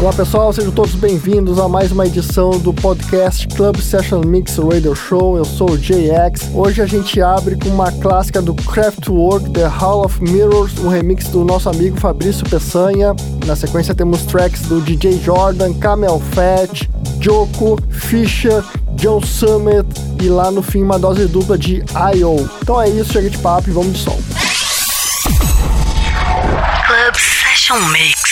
Olá pessoal, sejam todos bem-vindos a mais uma edição do podcast Club Session Mix Radio Show. Eu sou o JX. Hoje a gente abre com uma clássica do Kraftwerk, The Hall of Mirrors, um remix do nosso amigo Fabrício Peçanha. Na sequência temos tracks do DJ Jordan, Camel Fat, Joko, Fisher, John Summit e lá no fim uma dose dupla de I.O. Então é isso, chega de papo e vamos de som. Club Session Mix.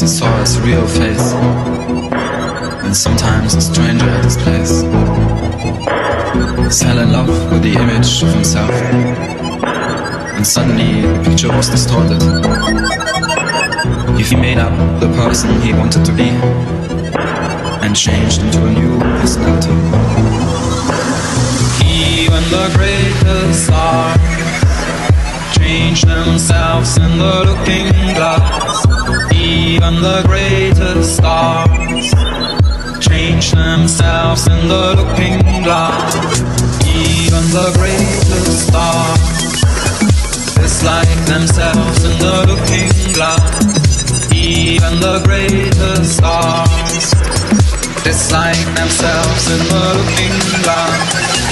He saw his real face, and sometimes a stranger at his place. Fell in love with the image of himself, and suddenly the picture was distorted. If he made up the person he wanted to be. And changed into a new personality. Even the greatest stars change themselves in the looking glass. Even the greatest stars change themselves in the looking glass. Even the greatest stars dislike themselves in the looking glass. Even the greatest stars dislike themselves in the looking glass.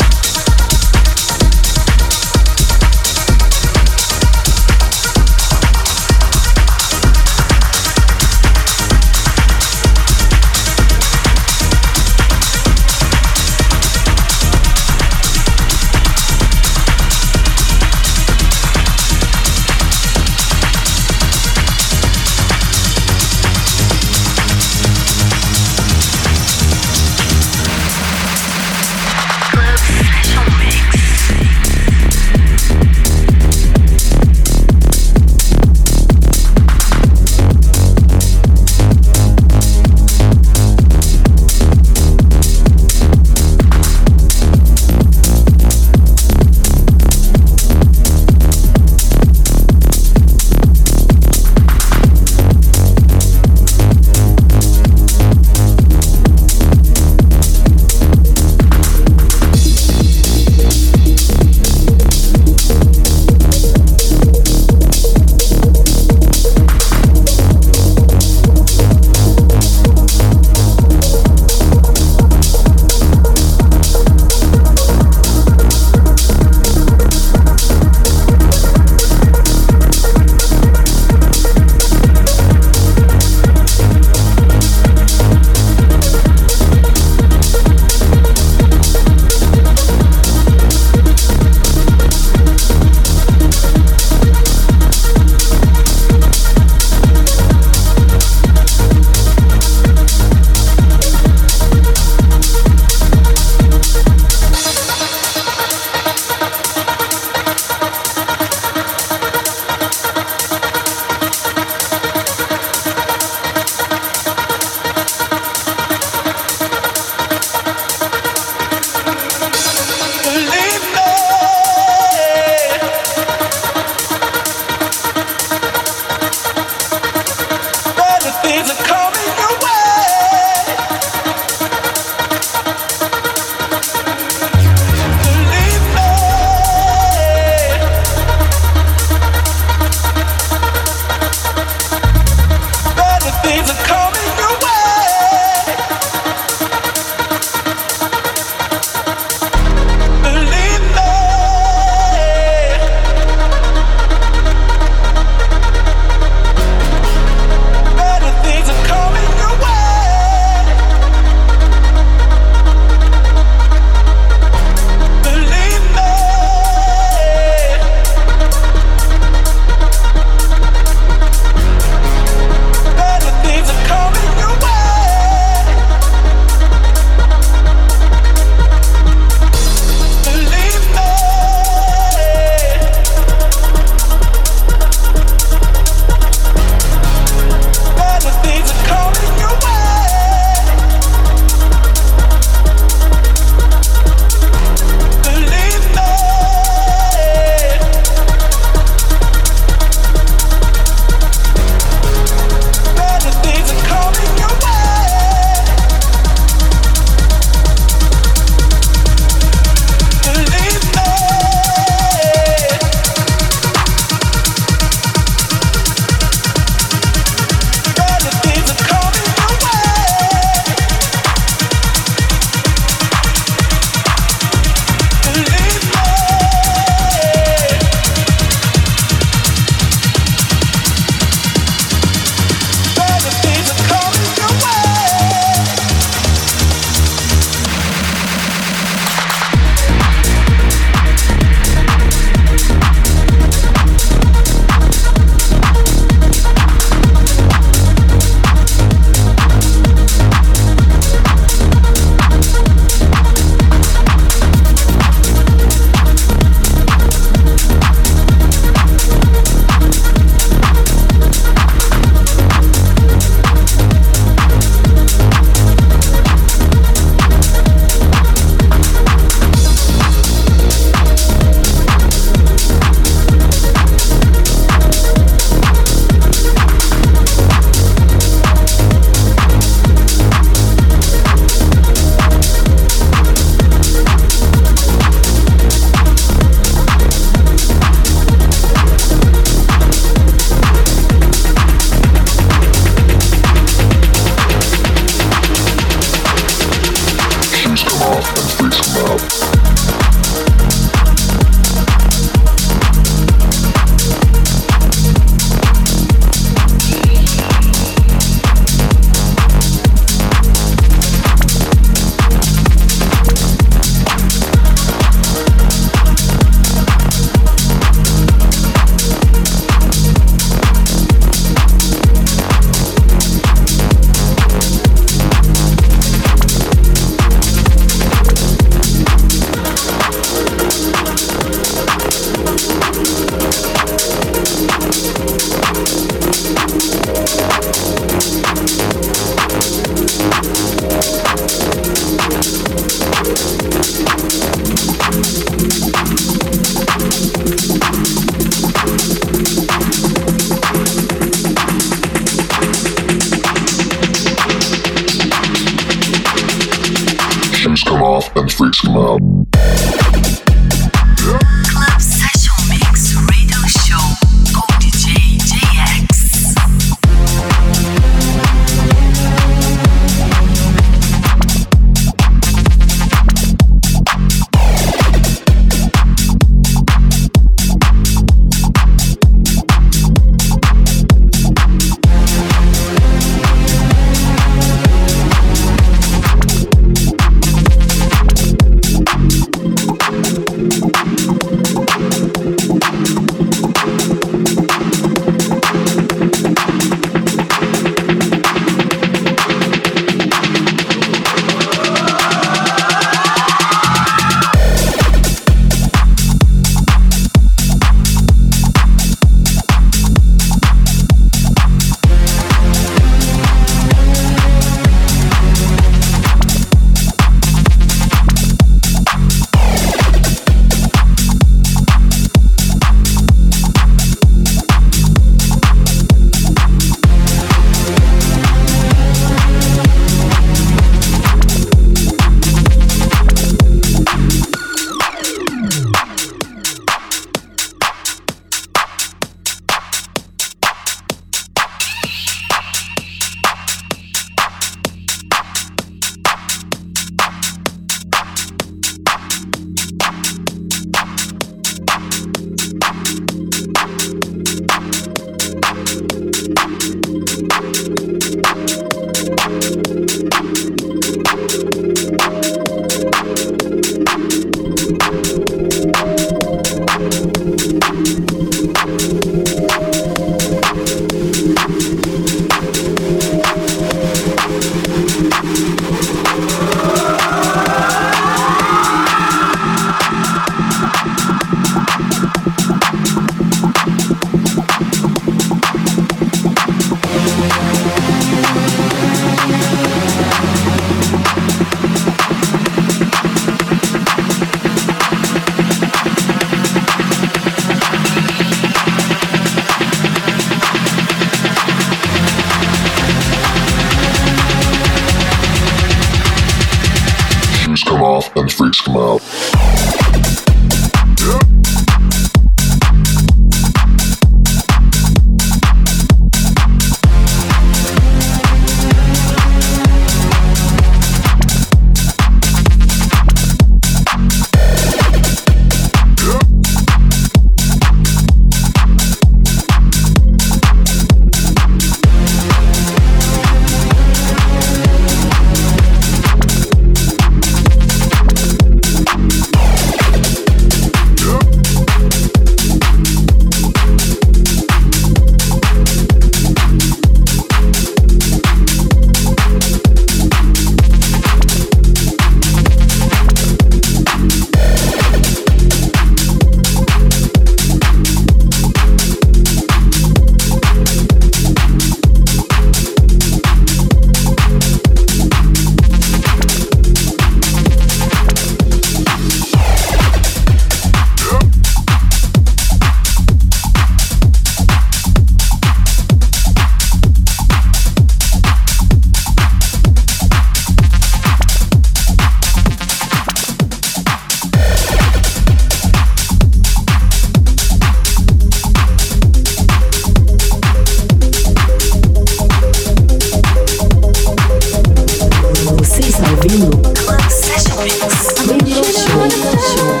you don't show, you.